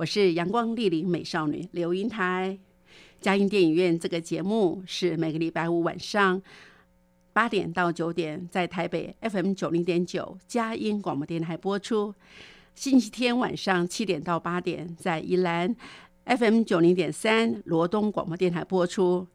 我是阳光丽丽美少女刘英台。佳音电影院这个节目是每个礼拜五晚上八点到九点在台北 FM 九零点九佳音广播电台播出，星期天晚上七点到八点在宜兰 FM 九零点三罗东广播电台播出，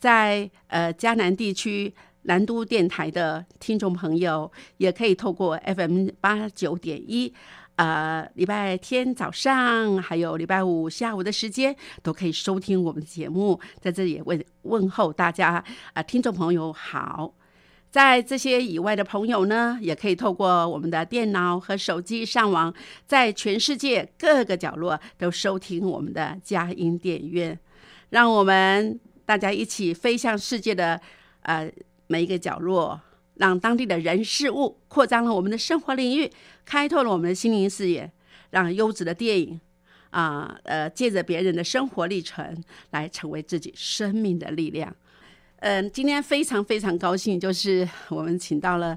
在呃嘉南地区。南都电台的听众朋友也可以透过 FM 八九点一，呃，礼拜天早上还有礼拜五下午的时间都可以收听我们的节目。在这里也问问候大家啊，听众朋友好。在这些以外的朋友呢，也可以透过我们的电脑和手机上网，在全世界各个角落都收听我们的佳音电影院。让我们大家一起飞向世界的呃。每一个角落，让当地的人事物扩张了我们的生活领域，开拓了我们的心灵视野，让优质的电影啊，呃，借着别人的生活历程来成为自己生命的力量。嗯，今天非常非常高兴，就是我们请到了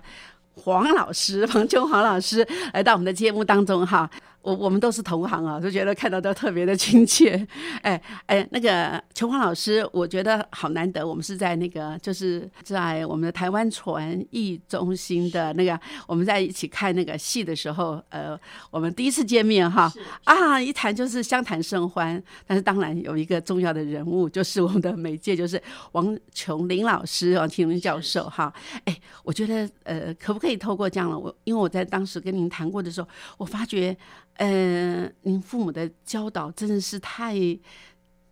黄老师，黄秋黄老师来到我们的节目当中哈。我我们都是同行啊，就觉得看到都特别的亲切。哎哎，那个琼华老师，我觉得好难得，我们是在那个就是在我们的台湾传艺中心的那个，我们在一起看那个戏的时候，呃，我们第一次见面哈啊，一谈就是相谈甚欢。但是当然有一个重要的人物，就是我们的媒介，就是王琼林老师，王琼林教授哈。哎，我觉得呃，可不可以透过这样了我，因为我在当时跟您谈过的时候，我发觉。嗯，您父母的教导真的是太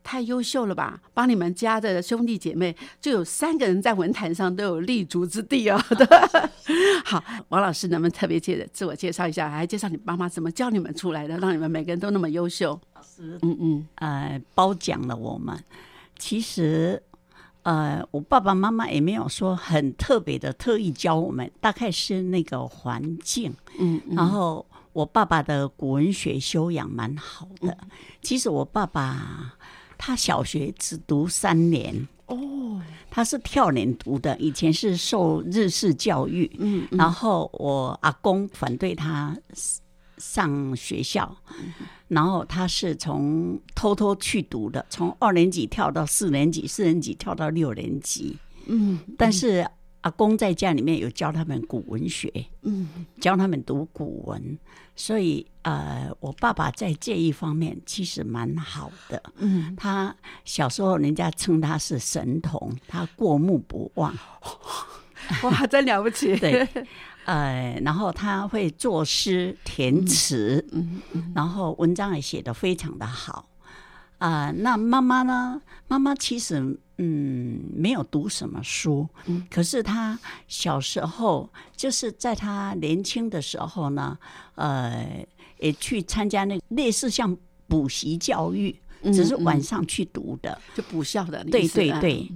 太优秀了吧？帮你们家的兄弟姐妹就有三个人在文坛上都有立足之地 哦。好，王老师能不能特别介自我介绍一下，还介绍你妈妈怎么教你们出来的，让你们每个人都那么优秀？老师，嗯嗯，呃，褒奖了我们。其实，呃，我爸爸妈妈也没有说很特别的特意教我们，大概是那个环境，嗯，然后。我爸爸的古文学修养蛮好的。其实我爸爸他小学只读三年。哦，他是跳年读的。以前是受日式教育，嗯，然后我阿公反对他上学校，然后他是从偷偷去读的，从二年级跳到四年级，四年级跳到六年级，嗯，但是。阿公在家里面有教他们古文学，嗯，教他们读古文，所以呃，我爸爸在这一方面其实蛮好的，嗯，他小时候人家称他是神童，他过目不忘，哇，真了不起，对，呃，然后他会作诗填词，嗯，然后文章也写得非常的好，啊，那妈妈呢？妈妈其实。嗯，没有读什么书，可是他小时候就是在他年轻的时候呢，呃，也去参加那类似像补习教育，只是晚上去读的，就补校的。对对对，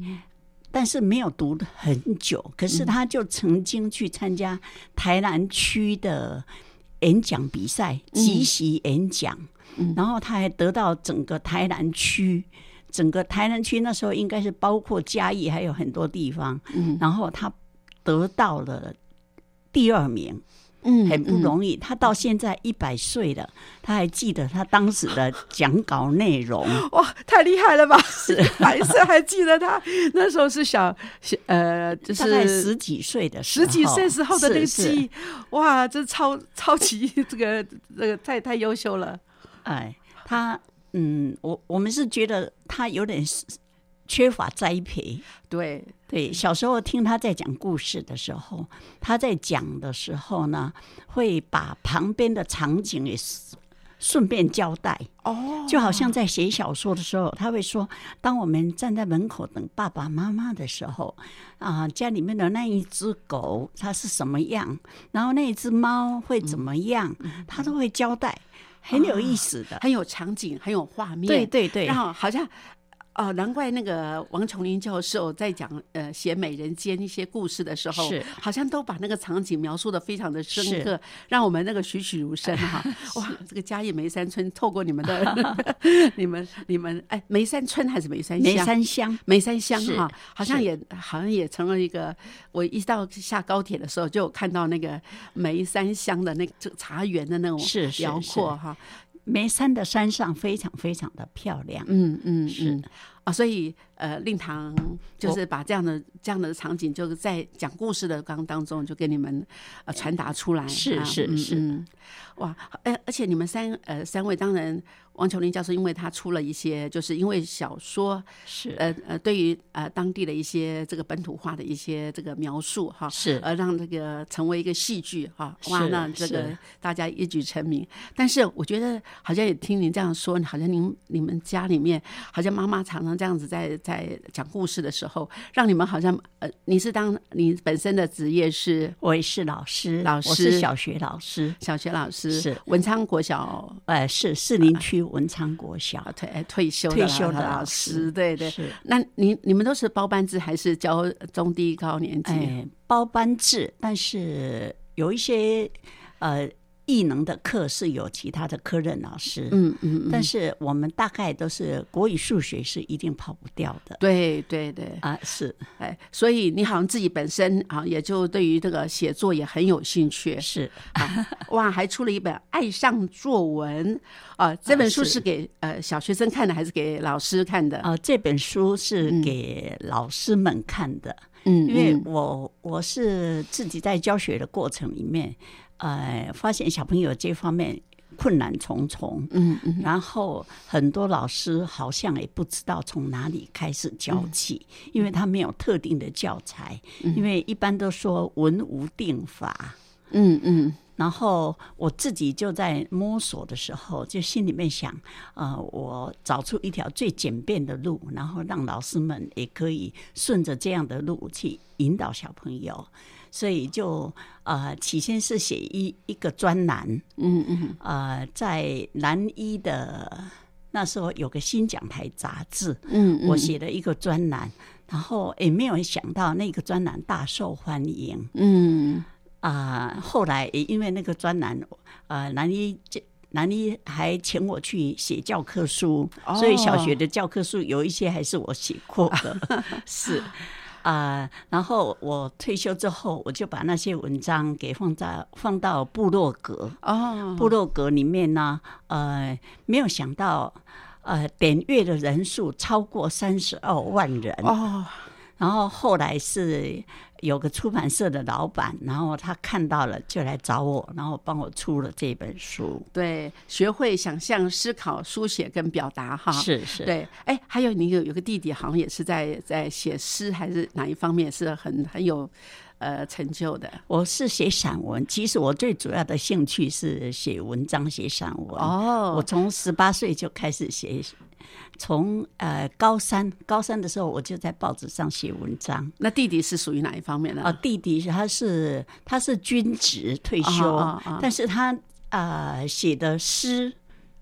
但是没有读很久。可是他就曾经去参加台南区的演讲比赛，即席演讲，然后他还得到整个台南区。整个台南区那时候应该是包括嘉义，还有很多地方。嗯，然后他得到了第二名，嗯，很不容易。他到现在一百岁了，他还记得他当时的讲稿内容。哇，太厉害了吧！是，百岁还记得他那时候是小，呃，就是十几岁的十几岁时候的那个记忆。哇，这超超级这个这个太太优秀了。哎，他。嗯，我我们是觉得他有点是缺乏栽培。对，对，小时候听他在讲故事的时候，他在讲的时候呢，会把旁边的场景也是顺便交代。哦，就好像在写小说的时候，他会说：当我们站在门口等爸爸妈妈的时候，啊，家里面的那一只狗它是什么样，然后那一只猫会怎么样，他都会交代，很有意思的。很有场景，很有画面。对对对然，后好像。哦，难怪那个王琼林教授在讲呃写《美人间》一些故事的时候，是。好像都把那个场景描述的非常的深刻，让我们那个栩栩如生哈。哇，这个嘉义梅山村透过你们的 你们你们哎梅山村还是梅山梅？山乡。梅山乡是哈，好像也好像也成了一个，我一到下高铁的时候就有看到那个梅山乡的那个这茶园的那种是是辽阔哈，梅山的山上非常非常的漂亮。嗯嗯是嗯啊，所以呃，令堂就是把这样的这样的场景，就是在讲故事的刚当中，就给你们呃传达出来。是是是嗯哇，哎，而且你们三呃三位，当然王琼林教授，因为他出了一些，就是因为小说是呃呃，对于呃当地的一些这个本土化的一些这个描述哈，是而让这个成为一个戏剧哈，哇，是让这个大家一举成名。但是我觉得好像也听您这样说，好像您你们家里面好像妈妈常常这样子在在讲故事的时候，让你们好像呃，你是当你本身的职业是我也是老师，老我师是小学老师，小学老师，是文昌国小呃，是士林区文昌国小啊退哎退休的退休的老老师，师，对对。是那你你们都是包班制还是教中低高年级？哎，包班制，但是有一些呃艺能的课是有其他的科任老师，嗯嗯嗯，但是我们大概都是国语、数学是一定跑不掉的。对对对，啊，是。哎，所以你好像自己本身啊，也就对于这个写作也很有兴趣。是。啊。哇，还出了一本《爱上作文》啊，这本书是。是给呃小学生看的，还是给老师看的？啊，这本书是嗯。给老师们看的，嗯因为嗯。我我是自己在教学的过程里面，呃，发现小朋友这方面困难重重，嗯嗯。然后很多老师好像也不知道从哪里开始教起，因为他没有特定的教材，因为一般都说文无定法。嗯嗯然后我自己就在摸索的时候，就心里面想，呃，我找出一条最简便的路，然后让老师们也可以顺着这样的路去引导小朋友。所以就呃，起先是写一一个专栏，嗯嗯呃，在南一的那时候有个新讲台杂志，嗯，我写了一个专栏，然后也没有想到那个专栏大受欢迎。嗯啊、后来也因为那个专栏，呃，南一这。南一还请我去写教科书，哦所以小学的教科书有一些还是我写过的，是啊、然后我退休之后，我就把那些文章给放在放到部落格，哦，部落格里面呢，呃，没有想到，呃，点阅的人数超过三十二万人。哦，然后后来是有个出版社的老板，然后他看到了就来找我，然后帮我出了这本书。对，学会想象、思考、书写跟表达哈。是是，对，哎，还有你有有个弟弟，好像也是在在写诗，还是哪一方面是很很有呃成就的我是写散文，其实我最主要的兴趣是写文章、写散文。哦我从十八岁就开始写，从呃高三高三的时候我就在报纸上写文章。那弟弟是属于哪一方面呢？啊，弟弟他是他是军职退休，但是他啊、呃写的诗。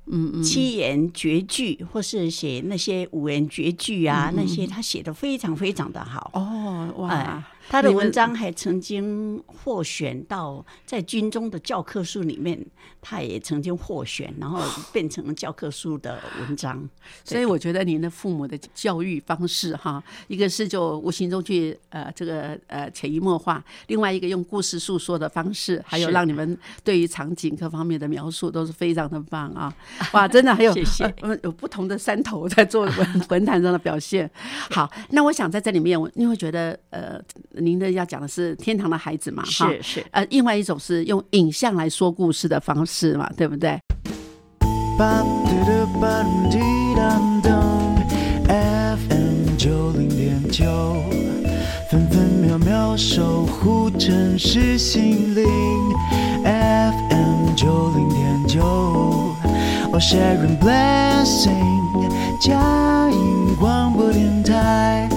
嗯嗯，七言绝句，或是写那些五言绝句啊，嗯那些他写的非常非常的好。哦哇哎，他的文章还曾经获选到在军中的教科书里面，他也曾经获选，然后变成了教科书的文章。所以我觉得您的父母的教育方式哈，一个是就无形中去呃这个呃潜移默化，另外一个用故事诉说的方式，还有是让你们对于场景各方面的描述都是非常的棒啊！哇，真的还有 谢谢 呃有不同的山头在做文文坛上的表现。好，那我想在这里面，我你会觉得呃，您的要讲的是天堂的孩子嘛，哈，是是，呃，另外一种是用影像来说故事的方式嘛，对不对？分分秒秒守护城市心灵，FM 九零点九，哦 Sharon Blessing，嘉音广播电台，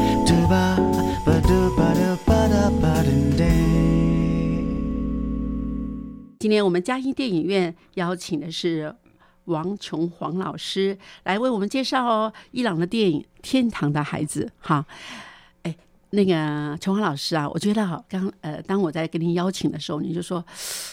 今天我们嘉音电影院邀请的是王琼黄老师来为我们介绍哦伊朗的电影《天堂的孩子》哈。哎，那个琼黄老师啊，我觉得哈，刚呃，当我在跟您邀请的时候，你就说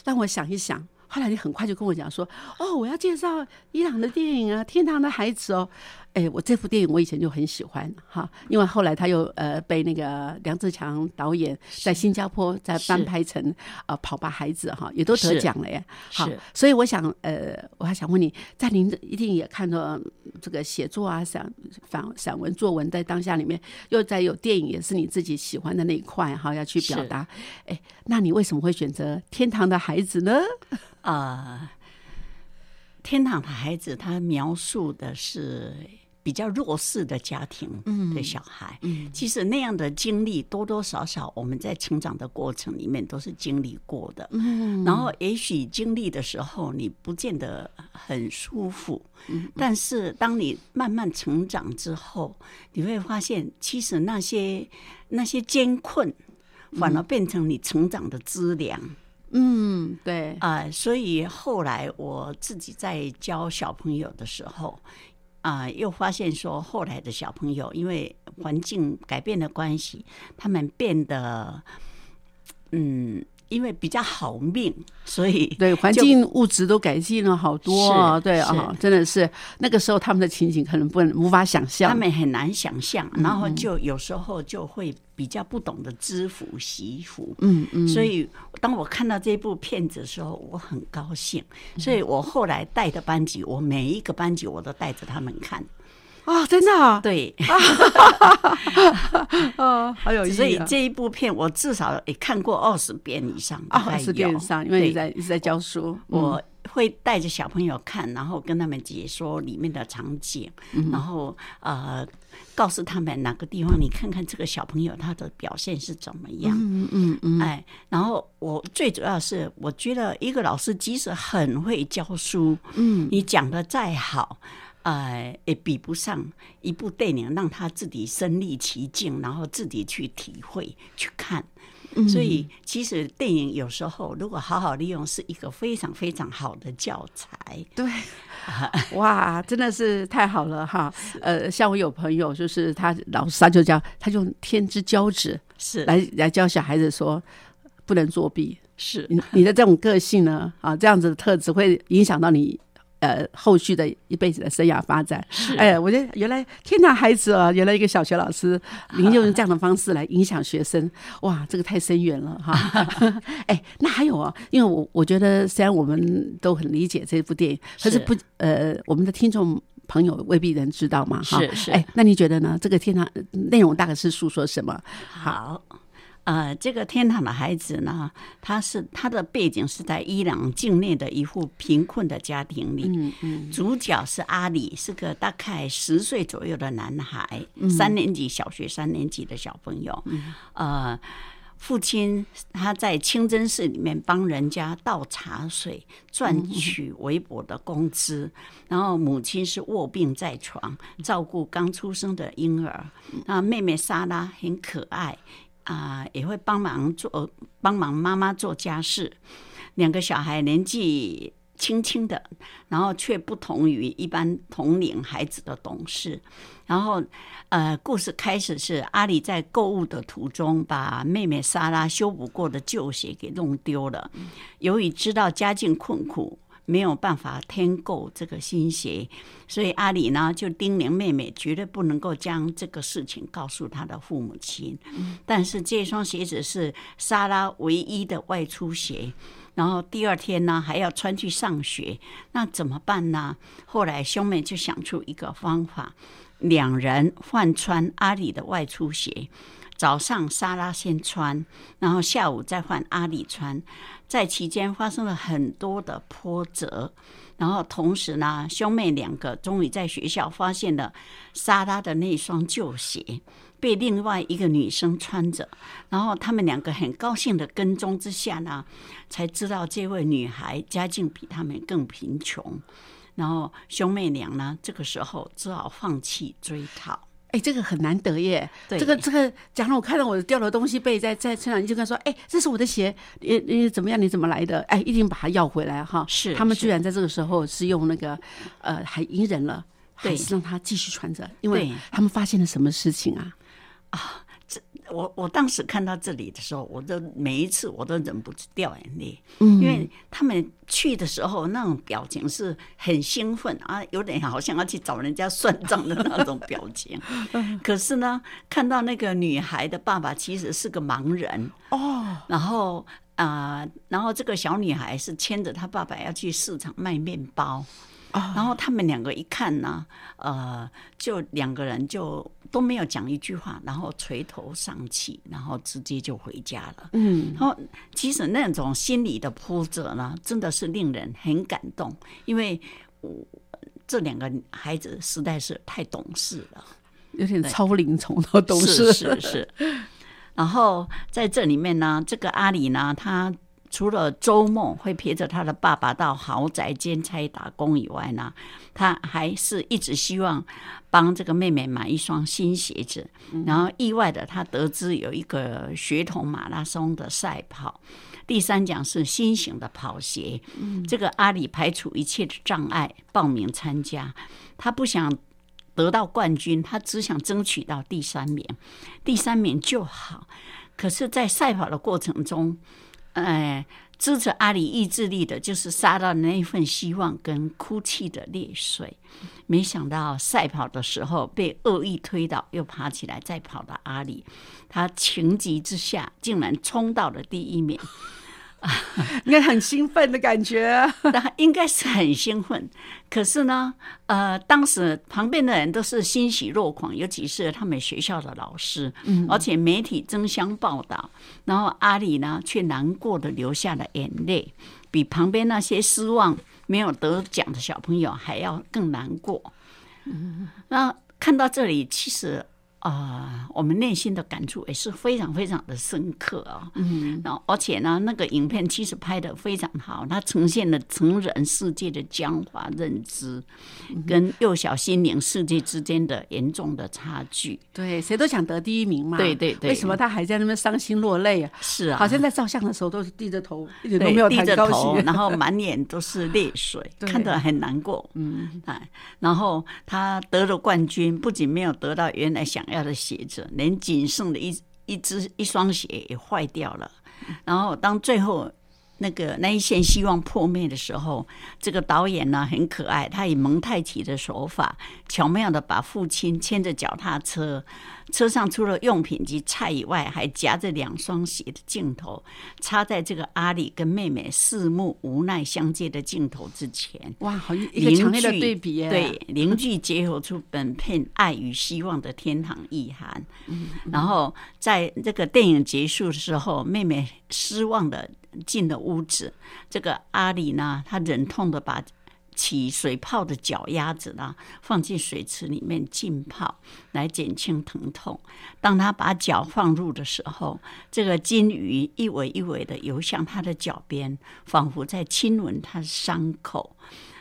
让我想一想。后来你很快就跟我讲说，哦，我要介绍伊朗的电影啊，《天堂的孩子》哦。哎，我这部电影我以前就很喜欢哈，因为后来他又呃被那个梁志强导演在新加坡再翻拍成呃《跑吧孩子》哈，也都得奖了耶。好是，所以我想呃，我还想问你，在您一定也看到这个写作啊、散散散文、作文在当下里面，又在有电影也是你自己喜欢的那一块哈，要去表是达。哎，那你为什么会选择《天堂的孩子》呢？啊、天堂的孩子，他描述的是比较弱势的家庭的小孩。嗯其实那样的经历多多少少，我们在成长的过程里面都是经历过的。嗯然后也许经历的时候，你不见得很舒服，但是当你慢慢成长之后，你会发现，其实那些那些艰困，反而变成你成长的资粮。嗯，对，啊、所以后来我自己在教小朋友的时候，啊、又发现说，后来的小朋友因为环境改变的关系，他们变得，嗯，因为比较好命，所以 对，环境物质都改进了好多啊，对啊，是真的是那个时候他们的情景可能不能无法想象。他们很难想象，然后就有时候就会比较不懂得知福惜福。嗯嗯，所以当我看到这部片子的时候，我很高兴。所以我后来带的班级，我每一个班级我都带着他们看。啊，真的啊，对，哦，好有意思啊。所以这一部片我至少也看过二十遍以上，大啊，概是电有视上，因为你在一直在教书，我会带着小朋友看，然后跟他们解说里面的场景，然后呃告诉他们哪个地方，你看看这个小朋友他的表现是怎么样。嗯嗯嗯，哎，然后我最主要是，我觉得一个老师即使很会教书，嗯，你讲的再好，呃，也比不上一部电影让他自己身临其境，然后自己去体会、去看。嗯所以，其实电影有时候如果好好利用，是一个非常非常好的教材。对，哇，真的是太好了哈。呃，像我有朋友，就是他老师他就教，他用天之骄子是来来教小孩子说，不能作弊。是你你的这种个性呢，啊，这样子的特质会影响到你呃后续的一辈子的生涯发展。是哎，我觉得原来天哪孩子啊，原来一个小学老师，您就用这样的方式来影响学生，哇，这个太深远了哈。哎，那还有啊，因为我我觉得虽然我们都很理解这部电影，可是是不呃，我们的听众。朋友未必能知道嘛，哈，是是哎，那你觉得呢？这个天堂内容大概是诉说什么？好。呃，这个天堂的孩子呢，他是他的背景是在伊朗境内的一户贫困的家庭里，嗯嗯主角是阿里，是个大概十岁左右的男孩，三年级小学三年级的小朋友。嗯呃，父亲他在清真寺里面帮人家倒茶水，赚取微薄的工资。然后母亲是卧病在床，照顾刚出生的婴儿。那妹妹莎拉很可爱。啊、也会帮忙做帮忙妈妈做家事。两个小孩年纪轻轻的，然后却不同于一般同龄孩子的懂事。然后，呃，故事开始是阿里在购物的途中，把妹妹莎拉修补过的旧鞋给弄丢了。由于知道家境困苦，没有办法添购这个新鞋，所以阿里呢就叮咛妹妹绝对不能够将这个事情告诉她的父母亲。但是这双鞋子是莎拉唯一的外出鞋，然后第二天呢还要穿去上学，那怎么办呢？后来兄妹就想出一个方法，两人换穿阿里的外出鞋。早上莎拉先穿，然后下午再换阿里穿，在期间发生了很多的波折，然后同时呢，兄妹两个终于在学校发现了莎拉的那双旧鞋被另外一个女生穿着，然后他们两个很高兴的跟踪之下呢，才知道这位女孩家境比他们更贫穷，然后兄妹俩呢这个时候只好放弃追讨。哎，这个很难得耶！对这个这个，假如我看到我掉的东西被在在车上，你就跟他说：“哎，这是我的鞋，你你怎么样？你怎么来的？”哎，一定把它要回来哈。是他们居然在这个时候是用那个呃，还隐忍了，还对是让他继续穿着，因为他们发现了什么事情啊啊？我我当时看到这里的时候，我都每一次我都忍不住掉眼泪，因为他们去的时候那种表情是很兴奋啊，有点好像要去找人家算账的那种表情。可是呢，看到那个女孩的爸爸其实是个盲人哦，然后啊、呃然后这个小女孩是牵着她爸爸要去市场卖面包。然后他们两个一看呢，呃，就两个人就都没有讲一句话，然后垂头丧气，然后直接就回家了。嗯，然后其实那种心理的波折呢，真的是令人很感动，因为我这两个孩子实在是太懂事了。有点超龄虫都懂是事，是是。然后在这里面呢，这个阿里呢，他除了周末会陪着他的爸爸到豪宅兼差打工以外呢，他还是一直希望帮这个妹妹买一双新鞋子。然后意外的，他得知有一个学童马拉松的赛跑，第三奖是新型的跑鞋。这个阿里排除一切的障碍报名参加，他不想。得到冠军，他只想争取到第三名，第三名就好。可是，在赛跑的过程中，哎，支持阿里意志力的就是杀到那一份希望跟哭泣的泪水。没想到赛跑的时候被恶意推倒，又爬起来再跑到阿里，他情急之下竟然冲到了第一名。应该很兴奋的感觉。他应该是很兴奋，可是呢，呃，当时旁边的人都是欣喜若狂，尤其是他们学校的老师，嗯，而且媒体争相报道，然后阿里呢却难过的流下了眼泪，比旁边那些失望没有得奖的小朋友还要更难过。嗯，那看到这里，其实。啊、我们内心的感触也是非常非常的深刻啊、嗯，然后而且呢，那个影片其实拍的非常好，它呈现了成人世界的僵化认知，跟幼小心灵世界之间的严重的差距。对，谁都想得第一名嘛。对对对为什么他还在那边伤心落泪啊？是啊，好像在照相的时候都是低着头，一点都没有低着头，然后满脸都是泪水，看得很难过。嗯，哎，然后他得了冠军，不仅没有得到原来想要的鞋子，连仅剩的一一只一双鞋也坏掉了。然后当最后那个那一线希望破灭的时候，这个导演呢很可爱，他以蒙太奇的手法，巧妙的把父亲牵着脚踏车，车上除了用品及菜以外，还夹着两双鞋的镜头，插在这个阿里跟妹妹四目无奈相接的镜头之前。哇，好一一个强烈的对比耶。对，邻居结合出本片爱与希望的天堂意涵。嗯然后在这个电影结束的时候，妹妹失望的进了屋子，这个阿里呢，他忍痛的把。起水泡的脚丫子呢，放进水池里面浸泡，来减轻疼痛。当他把脚放入的时候，这个金鱼一尾一尾的游向他的脚边，仿佛在亲吻他的伤口。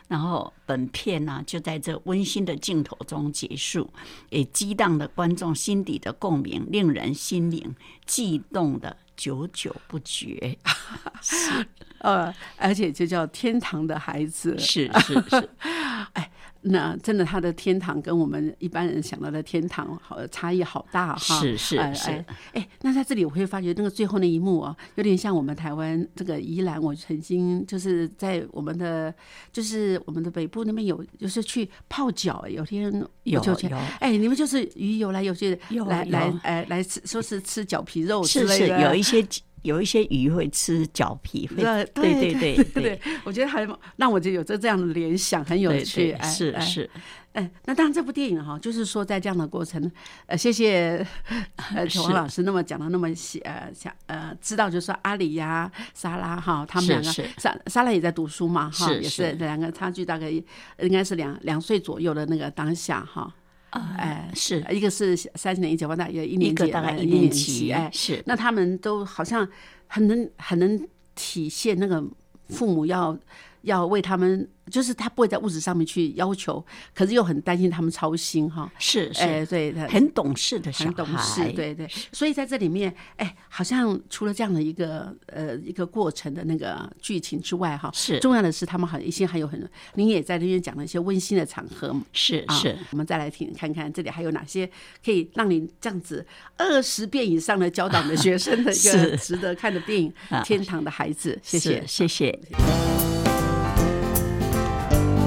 然后本片呢、就在这温馨的镜头中结束，也激荡了观众心底的共鸣，令人心灵悸动的久久不绝。呃，而且就叫天堂的孩子。是是是，哎那真的，他的天堂跟我们一般人想到的天堂好差异好大哈。是是哎是哎哎，那在这里我会发觉那个最后那一幕啊，有点像我们台湾这个宜兰，我曾经就是在我们的就是我们的北部那边有，就是去泡脚，有天我有就去有哎，你们就是鱼游来游去，有来来有哎来吃，说是吃脚皮肉之是是类的，有一些 有一些鱼会吃脚皮，会对对对对我觉得还让我就有这这样的联想，很有趣。对哎哎是是，哎，那当然，这部电影哈，就是说在这样的过程，呃，谢谢呃是。王老师那么讲的那么细，呃，想呃知道就是说阿里呀、莎拉哈，他们两个是。是莎莎拉也在读书嘛哈，也是。是两个差距大概应该是两两岁左右的那个当下哈，哎，是。一个是三十年一九八大约一一年级，个大概一年级，哎，是。那他们都好像很能很能体现那个父母要要为他们，就是他不会在物质上面去要求，可是又很担心他们操心哈。是哎，是，对，他很懂事的小很懂事孩，，对对。所以在这里面，哎，好像除了这样的一个呃一个过程的那个剧情之外，哈，是重要的是他们好像一些还有很，您也在那边讲了一些温馨的场合是是，我们再来听看看这里还有哪些可以让你这样子二十遍以上的教导你的学生的一个 值得看的电影啊《天堂的孩子》。谢谢是，谢谢。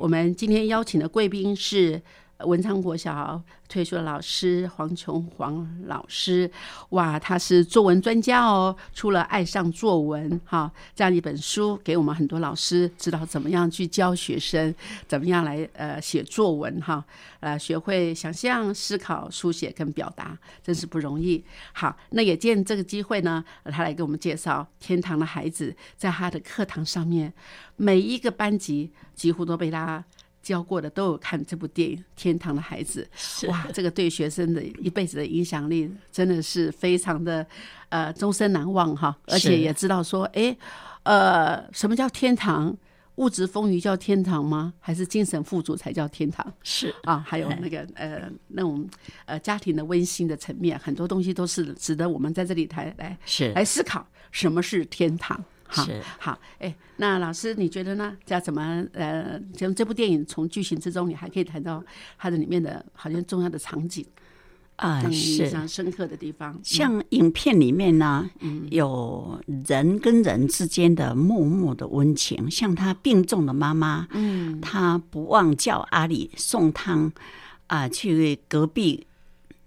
我们今天邀请的贵宾是文昌国小退休的老师黄琼黄老师。哇，他是作文专家哦，出了《爱上作文》哈这样一本书，给我们很多老师知道怎么样去教学生，怎么样来呃写作文哈，呃学会想象、思考、书写跟表达，真是不容易。好，那也借这个机会呢，他来给我们介绍天堂的孩子在他的课堂上面。每一个班级几乎都被他教过的，都有看这部电影《天堂的孩子》。哇，这个对学生的一辈子的影响力真的是非常的呃终身难忘哈。而且也知道说，哎，呃，什么叫天堂？物质丰裕叫天堂吗？还是精神富足才叫天堂？是啊，还有那个呃那种呃家庭的温馨的层面，很多东西都是值得我们在这里台来是来思考什么是天堂。好是好，哎，那老师你觉得呢？叫怎么呃，从这部电影从剧情之中，你还可以谈到它的里面的好像重要的场景，啊印是。象深刻的地方。嗯像影片里面呢，有人跟人之间的默默的温情，像他病重的妈妈，嗯，他不忘叫阿里送汤啊、去隔壁，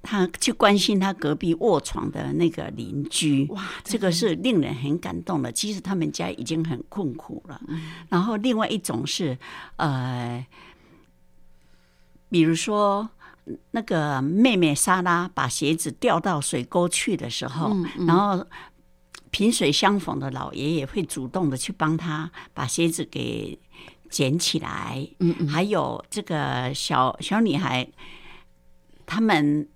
他去关心他隔壁卧床的那个邻居，哇，这个是令人很感动的。其实他们家已经很困苦了。然后另外一种是，呃，比如说那个妹妹莎拉把鞋子掉到水沟去的时候，然后萍水相逢的老爷爷会主动的去帮她把鞋子给捡起来。嗯嗯，还有这个小小女孩，他们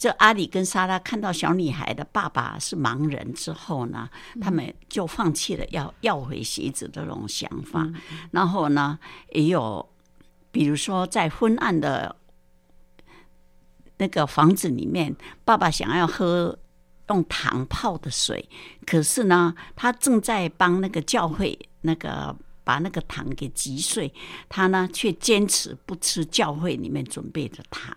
这阿里跟莎拉看到小女孩的爸爸是盲人之后呢，他们就放弃了要要回鞋子的这种想法。然后呢，也有比如说在昏暗的那个房子里面，爸爸想要喝。用糖泡的水，可是呢，他正在帮那个教会那个把那个糖给击碎，他呢却坚持不吃教会里面准备的糖，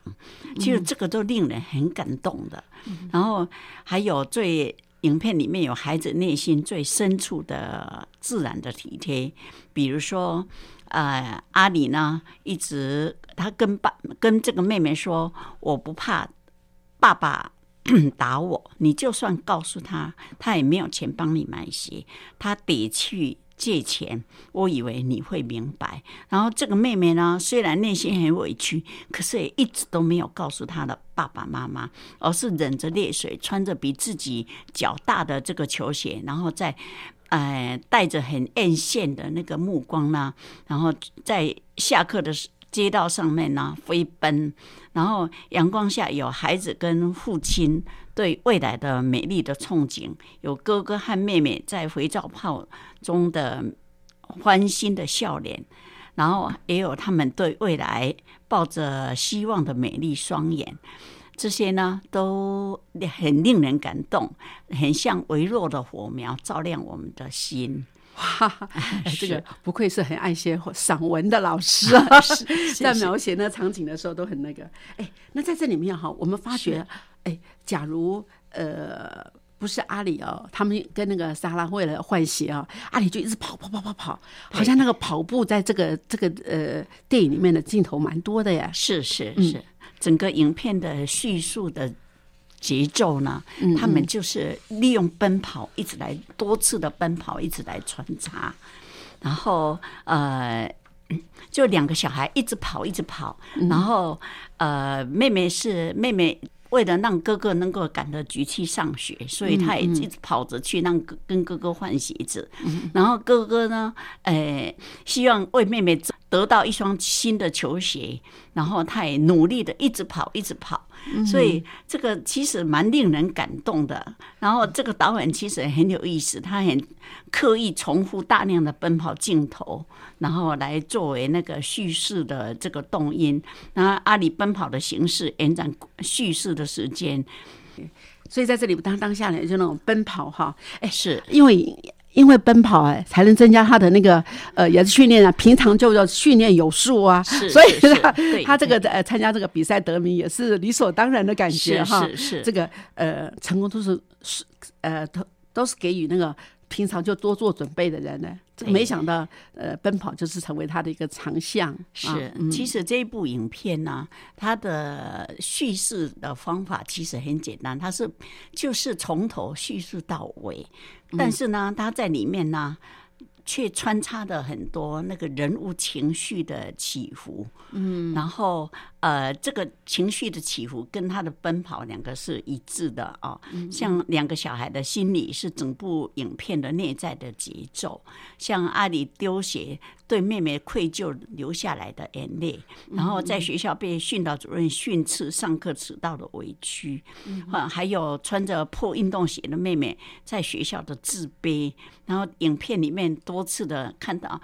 其实这个都令人很感动的。然后还有最影片里面有孩子内心最深处的自然的体贴，比如说，呃，阿里呢一直他跟爸跟这个妹妹说，我不怕爸爸。打我，你就算告诉他，他也没有钱帮你买鞋，他得去借钱。我以为你会明白。然后这个妹妹呢，虽然内心很委屈，可是也一直都没有告诉她的爸爸妈妈，而是忍着泪水，穿着比自己脚大的这个球鞋，然后在呃带着很艳羡的那个目光呢，然后在下课的。街道上面呢飞奔，然后阳光下有孩子跟父亲对未来的美丽的憧憬，有哥哥和妹妹在肥皂泡中的欢欣的笑脸，然后也有他们对未来抱着希望的美丽双眼。这些呢都很令人感动，很像微弱的火苗，照亮我们的心。哇，哎，这个不愧是很爱写散文的老师啊！在描写那场景的时候都很那个。哎，那在这里面哈，我们发觉，哎，假如呃。不是阿里哦，他们跟那个莎拉为了换鞋啊，阿里就一直跑跑跑跑跑，好像那个跑步在这个这个呃电影里面的镜头蛮多的呀。是是嗯是，整个影片的叙述的节奏呢，嗯他们就是利用奔跑一直来多次的奔跑，一直来穿插，然后呃。就两个小孩一直跑，一直跑，嗯然后呃，妹妹是妹妹，为了让哥哥能够赶得及去上学，所以他也嗯一直跑着去让哥跟哥哥换鞋子。然后哥哥呢，呃，希望为妹妹得到一双新的球鞋，然后他也努力的一直跑，一直跑。所以这个其实蛮令人感动的。然后这个导演其实很有意思，他很刻意重复大量的奔跑镜头，然后来作为那个叙事的这个动因。然后阿里奔跑的形式延展叙事的时间，所以在这里当当下呢，就那种奔跑哈，哎，是因为因为奔跑哎，才能增加他的那个呃也是训练啊，平常就要训练有素啊，是所以他他这个呃参加这个比赛得名也是理所当然的感觉是哈。是是这个呃成功都是是呃都都是给予那个平常就多做准备的人呢。没想到呃奔跑就是成为他的一个长项。是啊，嗯其实这一部影片呢，它的叙事的方法其实很简单，它是就是从头叙述到尾，嗯但是呢，它在里面呢。却穿插的很多那个人物情绪的起伏，嗯，然后呃，这个情绪的起伏跟他的奔跑两个是一致的哦。像两个小孩的心理是整部影片的内在的节奏，像阿里丢鞋对妹妹愧疚流下来的眼泪，然后在学校被训导主任训斥上课迟到的委屈，啊，还有穿着破运动鞋的妹妹在学校的自卑，然后影片里面多次的看到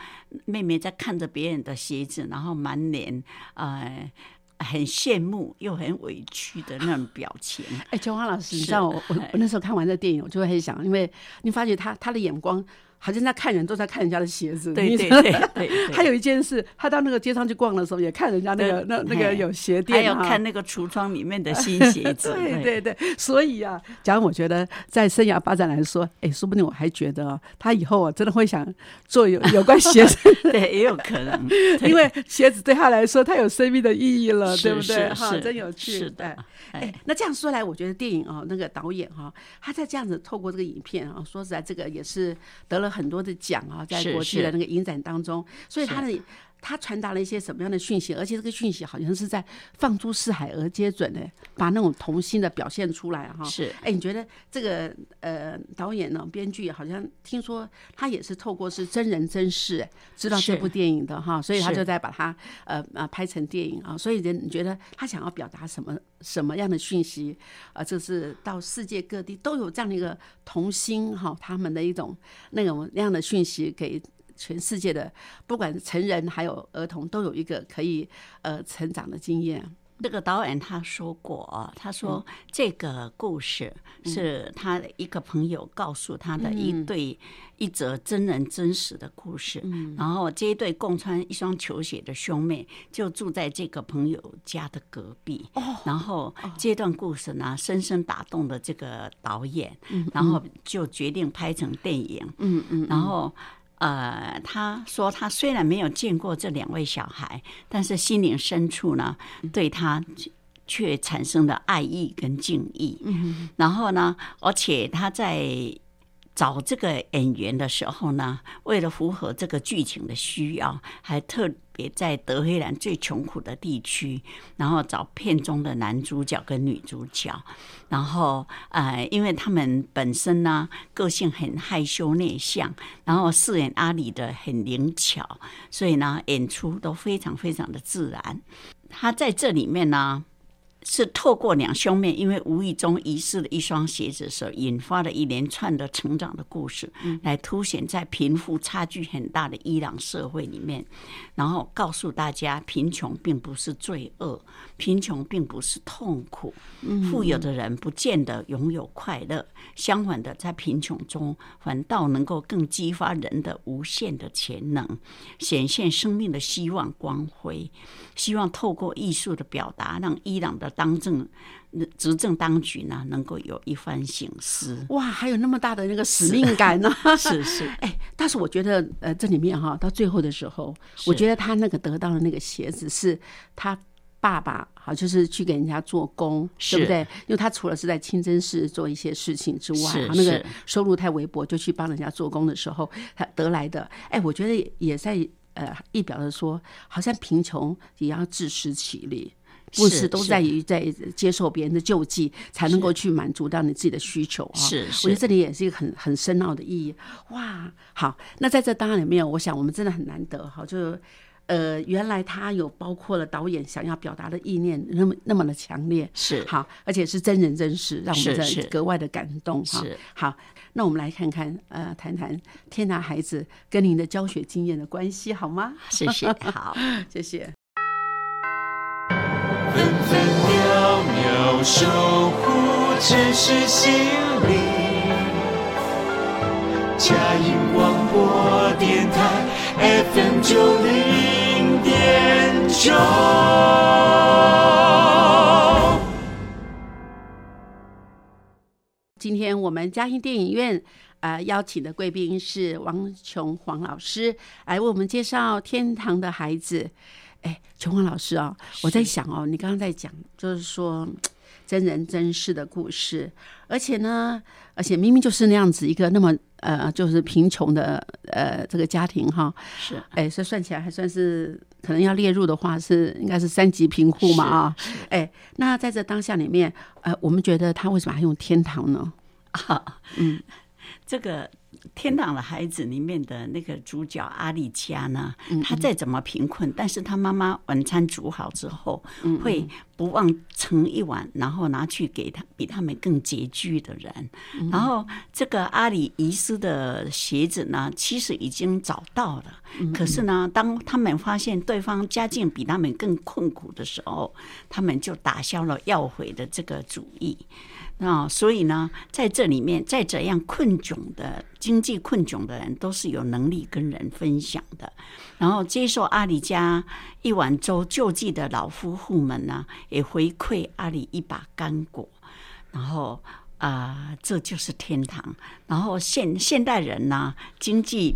妹妹在看着别人的鞋子，然后满脸呃很羡慕又很委屈的那种表情。哎，秋花老师，你知道我我那时候看完这电影，我就会很想，因为你发觉他他的眼光好像在看人，都在看人家的鞋子。对对对还有一件事，他到那个街上去逛的时候，也看人家那个那那个有鞋还店还有看那个橱窗里面的新鞋子，对对对，所以啊，假如我觉得在生涯发展来说，哎，说不定我还觉得哦他以后啊，真的会想做有 有关鞋子，对，也有可能，因为鞋子对他来说，他有生命的意义了，对不对？哈，真有趣，是的哎，那这样说来，我觉得电影啊、那个导演哈、他在这样子透过这个影片啊、说实在，这个也是得了很多的奖啊，在是国际的那个影展当中，所以他的他传达了一些什么样的讯息，而且这个讯息好像是在放诸四海而皆准的，把那种童心的表现出来哈、是哎，你觉得这个呃导演呢，编剧好像听说他也是透过是真人真事哎知道这部电影的哈，所以他就在把它呃啊拍成电影啊。所以人你觉得他想要表达什么什么样的讯息？啊，就是到世界各地都有这样的一个童心哈，他们的一种那种那样的讯息给。全世界的，不管成人还有儿童，都有一个可以呃成长的经验。那个导演他说过啊，他说这个故事是他的一个朋友告诉他的一对一则真人真实的故事。然后这一对共穿一双球鞋的兄妹就住在这个朋友家的隔壁。然后这段故事呢，深深打动了这个导演，然后就决定拍成电影。嗯嗯，然后。呃，他说他虽然没有见过这两位小孩，但是心灵深处呢，对他却产生了爱意跟敬意。嗯，然后呢，而且他在找这个演员的时候呢，为了符合这个剧情的需要，还特别在德黑兰最穷苦的地区，然后找片中的男主角跟女主角。然后呃，因为他们本身呢个性很害羞内向，然后饰演阿里的很灵巧，所以呢演出都非常非常的自然。他在这里面呢。是透过两兄妹因为无意中遗失了一双鞋子时候，引发了一连串的成长的故事，来凸显在贫富差距很大的伊朗社会里面，然后告诉大家，贫穷并不是罪恶，贫穷并不是痛苦，富有的人不见得拥有快乐，相反的，在贫穷中反倒能够更激发人的无限的潜能，显现生命的希望光辉。希望透过艺术的表达，让伊朗的当政执政当局呢，能够有一番醒思。哇，还有那么大的那个使命感呢！是是，哎，但是我觉得，呃，这里面哈，到最后的时候，我觉得他那个得到的那个鞋子是他爸爸，好，就是去给人家做工，对不对？因为他除了是在清真寺做一些事情之外，那个收入太微薄，就去帮人家做工的时候，他得来的。哎，我觉得也在。呃，一表的说，好像贫穷也要自食其力，不是都在于在接受别人的救济，才能够去满足到你自己的需求啊。是，我觉得这里也是一个很很深奥的意义。哇，好，那在这当然里面，我想我们真的很难得哈，就呃，原来他有包括了导演想要表达的意念，那么那么的强烈，是好，而且是真人真事，让我们在格外的感动哈。好。那我们来看看，呃，谈谈天南孩子跟您的教学经验的关系，好吗？谢谢，好，谢谢。分分秒秒守护城市心灵，嘉音广播电台 FM 九零今天我们嘉兴电影院呃邀请的贵宾是王琼黄老师，来为我们介绍《天堂的孩子》。哎，琼黄老师哦，我在想哦，你刚刚在讲就是说真人真事的故事，而且呢，而且明明就是那样子一个那么呃就是贫穷的呃这个家庭哈，是。哎，这算起来还算是可能要列入的话是应该是三级贫户嘛啊，哎，那在这当下里面呃，我们觉得他为什么还用天堂呢？啊，嗯，这个天堂的孩子里面的那个主角阿丽加呢，他再怎么贫困，但是他妈妈晚餐煮好之后，会不忘盛一碗，然后拿去给他比他们更拮据的人。然后这个阿里遗失的鞋子呢，其实已经找到了，可是呢，当他们发现对方家境比他们更困苦的时候，他们就打消了要回的这个主意。啊，所以呢，在这里面，在怎样困窘的经济困窘的人，都是有能力跟人分享的。然后接受阿里家一碗粥救济的老夫妇们呢，也回馈阿里一把干果。然后啊，这就是天堂。然后现现代人呢，经济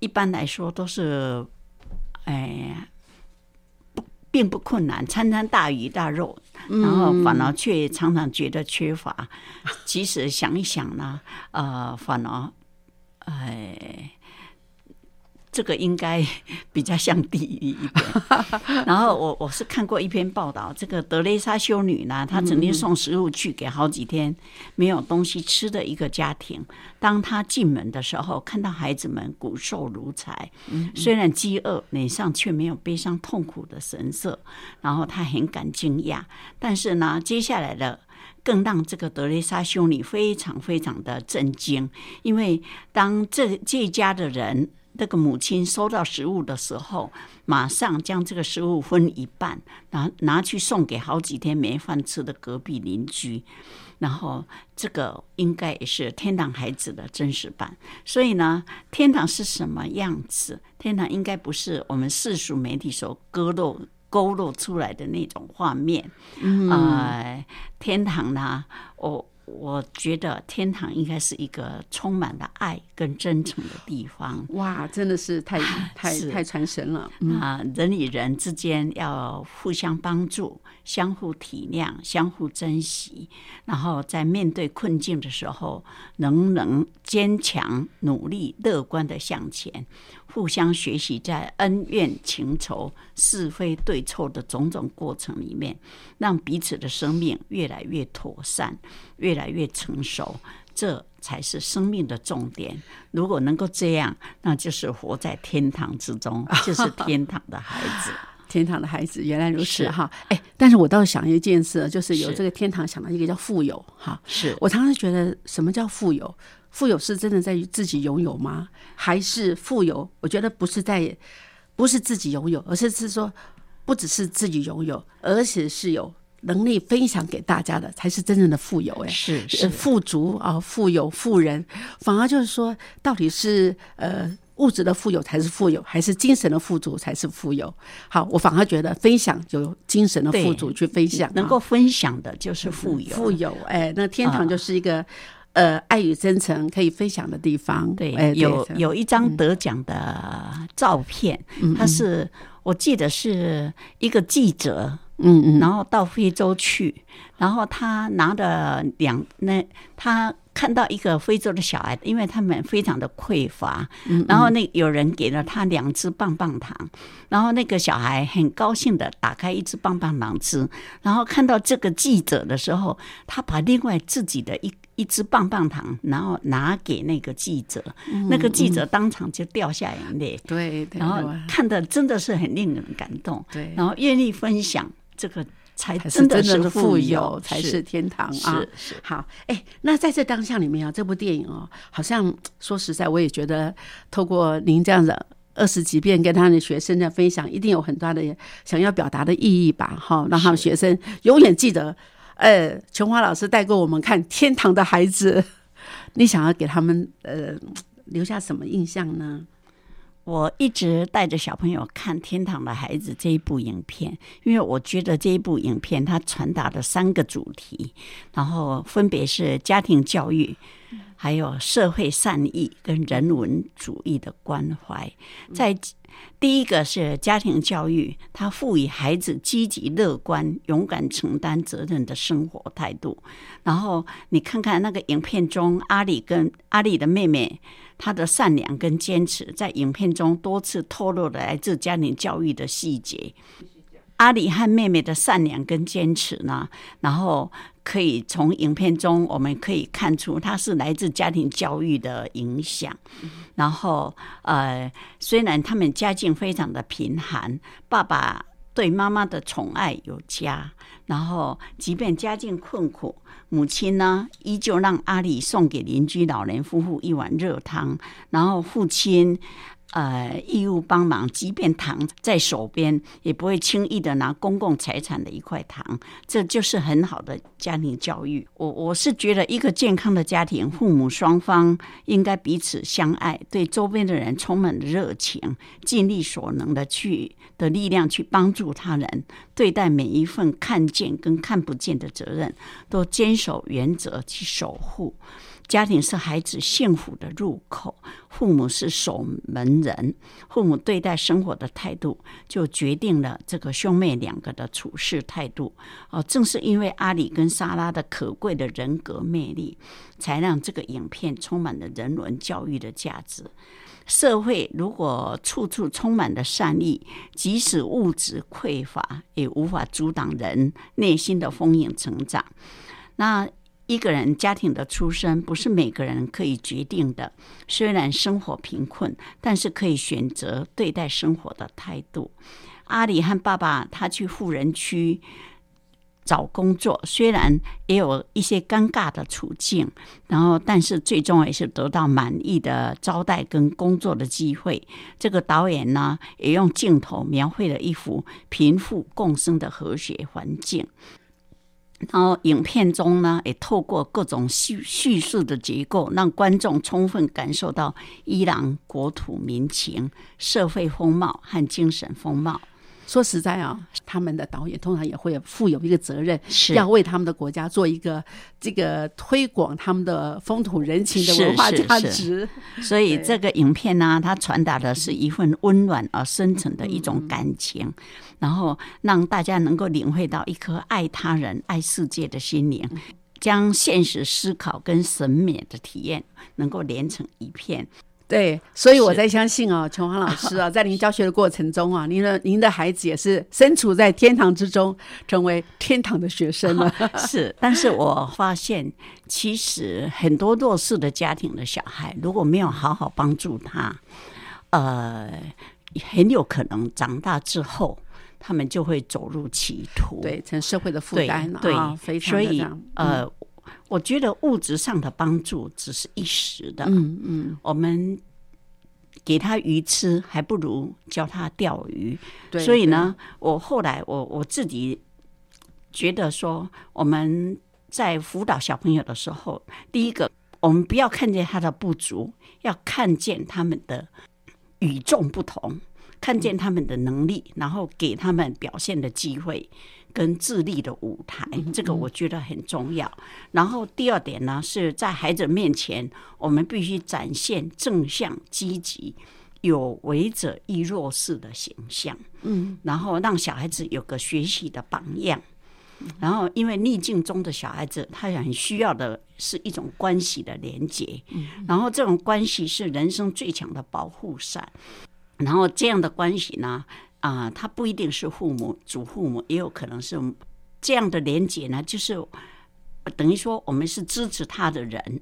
一般来说都是，哎。并不困难，餐餐大鱼大肉，然后反而却常常觉得缺乏。即使想一想呢，呃，反而，哎。这个应该 比较像地狱一点。然后我我是看过一篇报道，这个德蕾莎修女呢，她曾经送食物去给好几天没有东西吃的一个家庭。当她进门的时候，看到孩子们骨瘦如柴，虽然饥饿，脸上却没有悲伤痛苦的神色。然后她很感惊讶，但是呢，接下来的更让这个德蕾莎修女非常非常的震惊，因为当这这家的人。这个母亲收到食物的时候，马上将这个食物分一半，拿拿去送给好几天没饭吃的隔壁邻居。然后，这个应该也是天堂孩子的真实版。所以呢，天堂是什么样子？天堂应该不是我们世俗媒体所勾勒勾勒出来的那种画面。嗯，天堂呢，我。我觉得天堂应该是一个充满了爱跟真诚的地方。哇，真的是太 太太传神了啊！人与人之间要互相帮助、相互体谅、相互珍惜，然后在面对困境的时候，能能坚强、努力、乐观的向前。互相学习，在恩怨情仇、是非对错的种种过程里面，让彼此的生命越来越妥善，越来越成熟，这才是生命的重点。如果能够这样，那就是活在天堂之中，就是天堂的孩子。天堂的孩子，原来如此哈。哎，但是我倒是想一件事，就是有这个天堂，想到一个叫富有哈。是我常常觉得，什么叫富有？富有是真的在于自己拥有吗？还是富有？我觉得不是在，不是自己拥有，而是是说，不只是自己拥有，而且是有能力分享给大家的，才是真正的富有。哎，呃是是富足啊，富有富人，反而就是说，到底是呃物质的富有才是富有，还是精神的富足才是富有？好，我反而觉得分享有精神的富足去分享啊，能够分享的就是富有，富有，哎，那天堂就是一个、呃爱与真诚可以分享的地方。对，哎，有对有一张得奖的照片，嗯他是我记得是一个记者，嗯嗯，然后到非洲去，然后他拿着两那他。看到一个非洲的小孩，因为他们非常的匮乏，嗯然后那有人给了他两支棒棒糖，然后那个小孩很高兴的打开一支棒棒糖吃，然后看到这个记者的时候，他把另外自己的一一支棒棒糖，然后拿给那个记者，嗯那个记者当场就掉下眼泪，对对，然后看的真的是很令人感动，对，然后愿意分享这个才真的真的富富有，才是天堂啊！是是好，哎，那在这当下里面啊，这部电影哦，好像说实在，我也觉得透过您这样的二十几遍跟他的学生的分享，一定有很大的想要表达的意义吧？哈，让他们学生永远记得，呃，琼华老师带过我们看《天堂的孩子》，你想要给他们呃留下什么印象呢？我一直带着小朋友看《天堂的孩子》这一部影片，因为我觉得这一部影片它传达的三个主题，然后分别是家庭教育，还有社会善意跟人文主义的关怀。在第一个是家庭教育，它赋予孩子积极乐观、勇敢承担责任的生活态度。然后你看看那个影片中，阿里跟阿里的妹妹。她的善良跟坚持，在影片中多次透露了来自家庭教育的细节。阿里和妹妹的善良跟坚持呢，然后可以从影片中我们可以看出，它是来自家庭教育的影响。然后，呃，虽然他们家境非常的贫寒，爸爸对妈妈的宠爱有加，然后即便家境困苦。母亲呢，依旧让阿里送给邻居老人夫妇一碗热汤，然后父亲呃义务帮忙，即便糖在手边，也不会轻易的拿公共财产的一块糖，这就是很好的家庭教育。我我是觉得，一个健康的家庭，父母双方应该彼此相爱，对周边的人充满热情，尽力所能的去的力量去帮助他人，对待每一份看见跟看不见的责任，都坚守原则去守护。家庭是孩子幸福的入口，父母是守门人，父母对待生活的态度，就决定了这个兄妹两个的处事态度。哦，正是因为阿里跟莎拉的可贵的人格魅力，才让这个影片充满了人文教育的价值。社会如果处处充满了善意，即使物质匮乏，也无法阻挡人内心的丰盈成长。那一个人家庭的出身不是每个人可以决定的，虽然生活贫困，但是可以选择对待生活的态度。阿里和爸爸他去富人区找工作，虽然也有一些尴尬的处境，然后但是最终也是得到满意的招待跟工作的机会。这个导演呢，也用镜头描绘了一幅贫富共生的和谐环境。然后影片中呢，也透过各种叙叙述的结构，让观众充分感受到伊朗国土民情、社会风貌和精神风貌。说实在啊，他们的导演通常也会负有一个责任，是要为他们的国家做一个这个推广他们的风土人情的文化价值。所以这个影片呢，它传达的是一份温暖而深沉的一种感情，然后让大家能够领会到一颗爱他人、爱世界的心灵，将现实思考跟审美的体验能够连成一片。对，所以我是在相信哦，琼华老师啊，在您教学的过程中啊，您的您的孩子也是身处在天堂之中，成为天堂的学生了。是，但是我发现，其实很多弱势的家庭的小孩，如果没有好好帮助他，呃，很有可能长大之后，他们就会走入歧途。对，成社会的负对担了啊，非常所以呃，我觉得物质上的帮助只是一时的。嗯嗯，我们给他鱼吃，还不如教他钓鱼。对，所以呢，我后来我我自己觉得说，我们在辅导小朋友的时候，第一个，我们不要看见他的不足，要看见他们的与众不同，看见他们的能力，然后给他们表现的机会。跟智力的舞台，这个我觉得很重要。然后第二点呢，是在孩子面前，我们必须展现正向、积极、有为者亦弱势的形象。嗯，然后让小孩子有个学习的榜样。然后，因为逆境中的小孩子，他很需要的是一种关系的连接。然后，这种关系是人生最强的保护伞。然后，这样的关系呢，啊、他不一定是父母、祖父母，也有可能是这样的连接呢，就是等于说我们是支持他的人。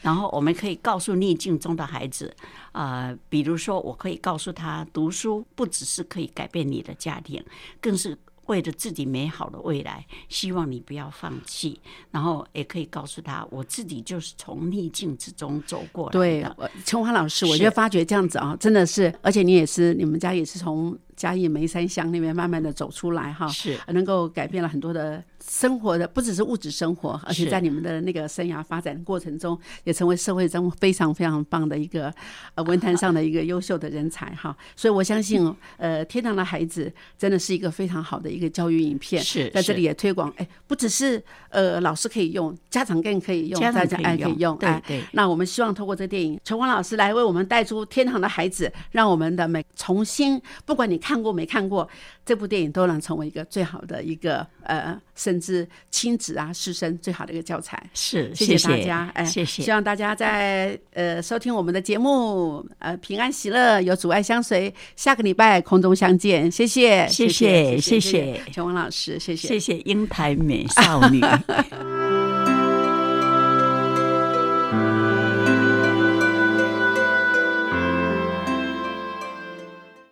然后我们可以告诉逆境中的孩子，啊，比如说，我可以告诉他，读书不只是可以改变你的家庭，更是为了自己美好的未来，希望你不要放弃。然后也可以告诉他，我自己就是从逆境之中走过来对的。，我春华老师，我就发觉这样子啊，真的是，而且你也是，你们家也是从嘉义梅山乡那边慢慢的走出来哈，是。能够改变了很多的生活的，不只是物质生活，而且在你们的那个生涯发展过程中，也成为社会中非常非常棒的一个呃文坛上的一个优秀的人才哈。所以我相信，呃，天堂的孩子真的是一个非常好的一个教育影片，是是。在这里也推广，哎，不只是呃老师可以用，家长更可以用，家长大家哎可以用对对。那我们希望通过这电影，陈光老师来为我们带出天堂的孩子，让我们的每重新，不管你看过没看过这部电影，都能成为一个最好的一个呃，甚至亲子啊师生最好的一个教材。是，谢谢大家，哎，谢谢希。望大家在呃收听我们的节目，呃平安喜乐，有阻碍相随。下个礼拜空中相见，谢谢，谢谢谢谢陈光老师，谢谢，谢谢英台美少女。